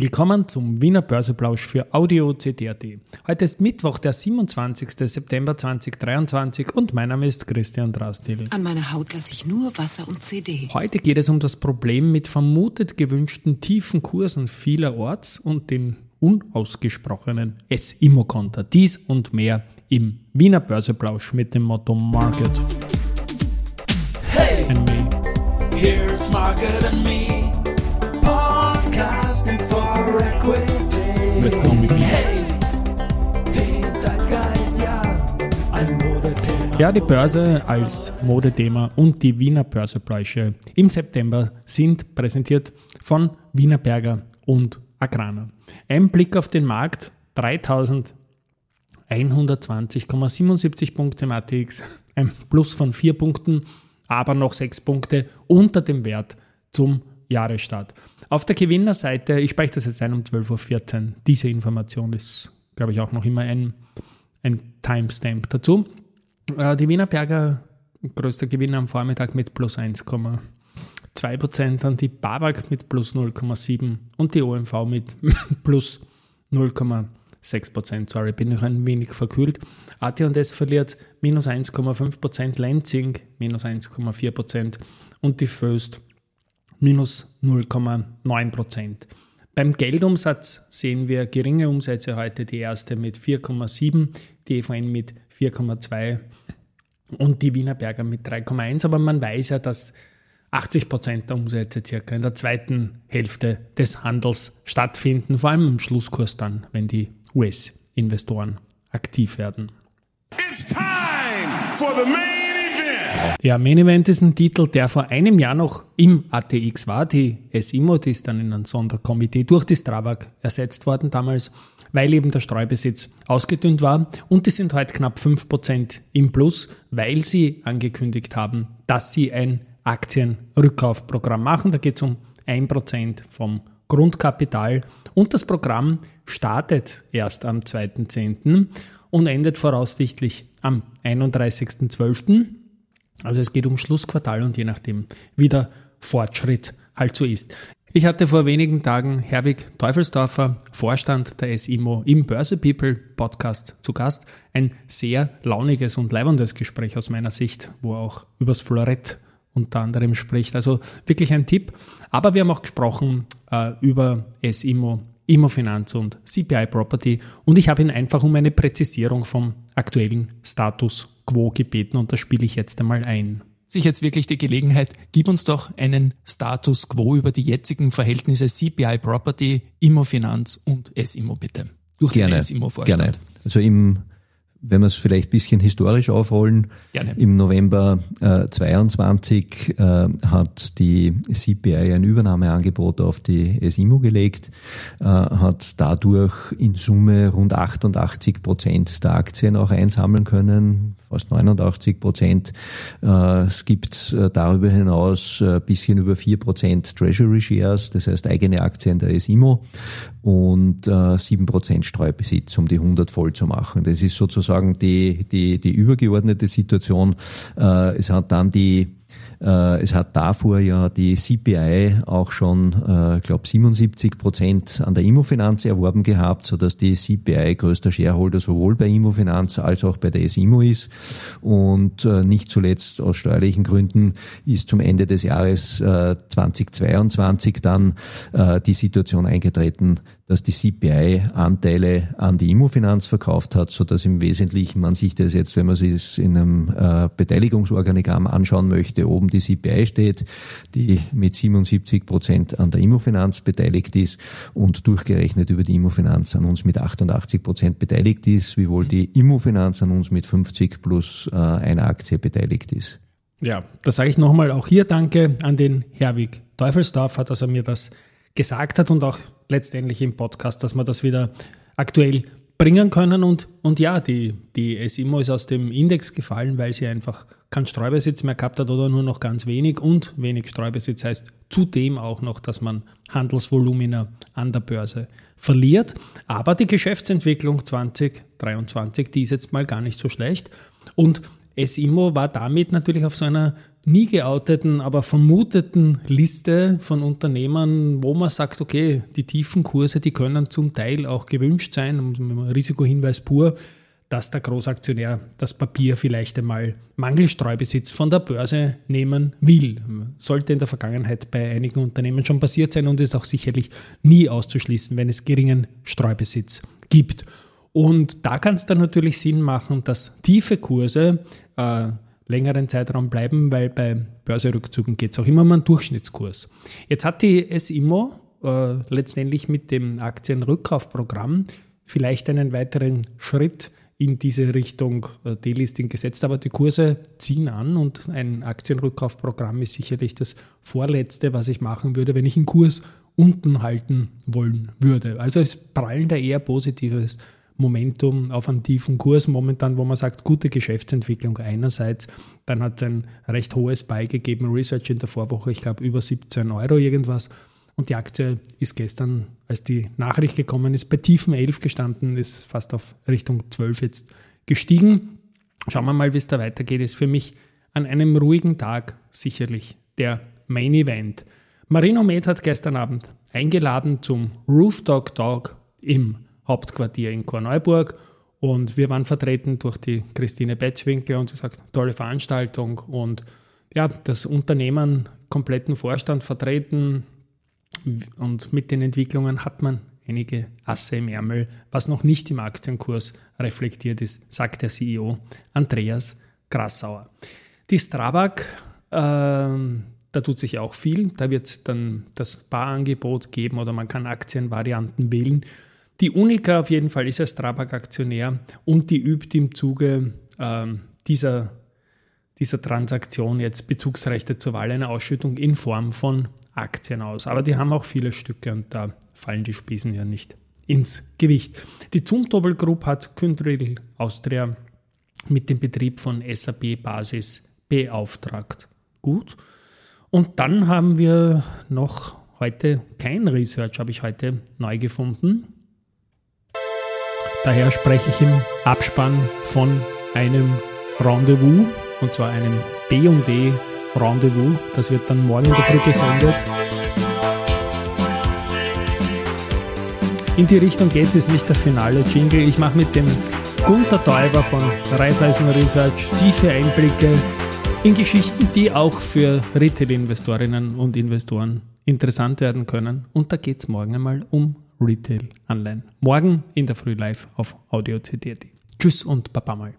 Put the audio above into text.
Willkommen zum Wiener Börseplausch für Audio CD.at. Heute ist Mittwoch, der 27. September 2023 und mein Name ist Christian Drastil. An meiner Haut lasse ich nur Wasser und CD. Heute geht es um das Problem mit vermutet gewünschten tiefen Kursen vielerorts und den unausgesprochenen S-Immo-Konter. Dies und mehr im Wiener Börseplausch mit dem Motto Market. Hey. Here's Market and me. Mit Tommy B. Hey, ja. Ja, die Börse als Modethema und die Wiener Börsepläusche im September sind präsentiert von Wiener Berger und Agrana. Ein Blick auf den Markt, 3120,77 Punkte im ATX, ein Plus von 4 Punkten, aber noch 6 Punkte unter dem Wert zum Jahresstart. Auf der Gewinnerseite, ich spreche das jetzt ein um 12.14 Uhr, diese Information ist, glaube ich, auch noch immer ein, ein Timestamp dazu. Äh, Die Wiener Berger, größter Gewinner am Vormittag mit plus 1,2%, dann die Babak mit plus 0,7% und die OMV mit plus 0,6%. Sorry, bin noch ein wenig verkühlt. AT&S verliert minus 1,5%, Lenzing minus 1,4% und die Föst minus 0,9%. Beim Geldumsatz sehen wir geringe Umsätze heute, die erste mit 4,7, die EVN mit 4,2 und die Wiener Berger mit 3,1. Aber man weiß ja, dass 80 Prozent der Umsätze circa in der zweiten Hälfte des Handels stattfinden, vor allem im Schlusskurs dann, wenn die US-Investoren aktiv werden. It's time for the main. Ja, Main Event ist ein Titel, der vor einem Jahr noch im ATX war. Die SIMO, die ist dann in ein Sonderkomitee durch die Strabag ersetzt worden damals, weil eben der Streubesitz ausgedünnt war. Und die sind heute knapp 5% im Plus, weil sie angekündigt haben, dass sie ein Aktienrückkaufprogramm machen. Da geht es um 1% vom Grundkapital. Und das Programm startet erst am 2.10. und endet voraussichtlich am 31.12. Also es geht um Schlussquartal und je nachdem, wie der Fortschritt halt so ist. Ich hatte vor wenigen Tagen Herwig Teufelsdorfer, Vorstand der SIMO im Börse People Podcast zu Gast. Ein sehr launiges und leibendes Gespräch aus meiner Sicht, wo er auch übers Florett unter anderem spricht. Also wirklich ein Tipp. Aber wir haben auch gesprochen äh, über SIMO, Immofinanz und CPI Property und ich habe ihn einfach um eine Präzisierung vom aktuellen Status quo gebeten und das spiele ich jetzt einmal ein. sich jetzt wirklich die Gelegenheit, gib uns doch einen Status quo über die jetzigen Verhältnisse CPI Property, Immofinanz und S-Immo bitte. Durch den Gerne, S-Immo-Vorstand. gerne. Also im, wenn wir es vielleicht ein bisschen historisch aufrollen, Gerne. im November äh, 22 äh, hat die CPI ein Übernahmeangebot auf die SIMO gelegt, äh, hat dadurch in Summe rund 88 Prozent der Aktien auch einsammeln können, fast 89 Prozent. Äh, es gibt äh, darüber hinaus ein bisschen über 4 Prozent Treasury Shares, das heißt eigene Aktien der SIMO und äh, 7 Prozent Streubesitz, um die 100 voll zu machen. Das ist sozusagen die, die, die übergeordnete Situation. Äh, es hat dann die es hat davor ja die CPI auch schon, äh, glaube 77 Prozent an der Immofinanz erworben gehabt, so dass die CPI größter Shareholder sowohl bei Immofinanz als auch bei der SIMO ist. Und äh, nicht zuletzt aus steuerlichen Gründen ist zum Ende des Jahres äh, 2022 dann äh, die Situation eingetreten, dass die CPI Anteile an die Immofinanz verkauft hat, so dass im Wesentlichen man sich das jetzt, wenn man das in einem äh, Beteiligungsorganigramm anschauen möchte, oben die CPI steht, die mit 77 Prozent an der Immofinanz beteiligt ist und durchgerechnet über die Immofinanz an uns mit 88 Prozent beteiligt ist, wiewohl die Immofinanz an uns mit 50 plus äh, einer Aktie beteiligt ist. Ja, da sage ich nochmal auch hier Danke an den Herwig Teufelsdorfer, dass er mir das gesagt hat und auch letztendlich im Podcast, dass wir das wieder aktuell bringen können. Und, und ja, die, die SIMO ist aus dem Index gefallen, weil sie einfach keinen Streubesitz mehr gehabt hat oder nur noch ganz wenig. Und wenig Streubesitz heißt zudem auch noch, dass man Handelsvolumina an der Börse verliert. Aber die Geschäftsentwicklung 2023, die ist jetzt mal gar nicht so schlecht. Und SIMO war damit natürlich auf so einer nie geouteten, aber vermuteten Liste von Unternehmern, wo man sagt, okay, die tiefen Kurse, die können zum Teil auch gewünscht sein, Risikohinweis pur, dass der Großaktionär das Papier vielleicht einmal Mangelstreubesitz von der Börse nehmen will. Sollte in der Vergangenheit bei einigen Unternehmen schon passiert sein und ist auch sicherlich nie auszuschließen, wenn es geringen Streubesitz gibt. Und da kann es dann natürlich Sinn machen, dass tiefe Kurse äh, längeren Zeitraum bleiben, weil bei Börserückzügen geht es auch immer um einen Durchschnittskurs. Jetzt hat die SIMO äh, letztendlich mit dem Aktienrückkaufprogramm vielleicht einen weiteren Schritt in diese Richtung äh, Delisting gesetzt, aber die Kurse ziehen an und ein Aktienrückkaufprogramm ist sicherlich das vorletzte, was ich machen würde, wenn ich einen Kurs unten halten wollen würde. Also es prallen da eher positives Momentum auf einen tiefen Kurs momentan, wo man sagt, gute Geschäftsentwicklung einerseits, dann hat es ein recht hohes beigegeben, Research in der Vorwoche, ich glaube über 17 Euro irgendwas und die Aktie ist gestern, als die Nachricht gekommen ist, bei tiefen 11 gestanden, ist fast auf Richtung 12 jetzt gestiegen. Schauen wir mal, wie es da weitergeht, ist für mich an einem ruhigen Tag sicherlich der Main Event. Marino Med hat gestern Abend eingeladen zum Rooftop Talk im Hauptquartier in Korneuburg. Und wir waren vertreten durch die Christine Betzwinkel und sie sagt, tolle Veranstaltung und ja, das Unternehmen, kompletten Vorstand vertreten und mit den Entwicklungen hat man einige Asse im Ärmel, was noch nicht im Aktienkurs reflektiert ist, sagt der CEO Andreas Grassauer. Die Strabag, äh, da tut sich auch viel, da wird es dann das Barangebot geben oder man kann Aktienvarianten wählen die Unica auf jeden Fall ist als Strabag-Aktionär und die übt im Zuge ähm, dieser, dieser Transaktion jetzt Bezugsrechte zur Wahl einer Ausschüttung in Form von Aktien aus. Aber die haben auch viele Stücke und da fallen die Spesen ja nicht ins Gewicht. Die Zumtobel Group hat Kyndryl Austria mit dem Betrieb von SAP Basis beauftragt. Gut. Und dann haben wir noch heute kein Research, habe ich heute neu gefunden. Daher spreche ich im Abspann von einem Rendezvous, und zwar einem B&D Rendezvous. Das wird dann morgen in der Früh gesendet. In die Richtung geht es, nicht der finale Jingle. Ich mache mit dem Gunter Täuber von Raiffeisen Research tiefe Einblicke in Geschichten, die auch für Retail-Investorinnen und Investoren interessant werden können. Und da geht es morgen einmal um Retail Anleihen. Morgen in der Früh live auf Audio CD. Tschüss und Baba mal.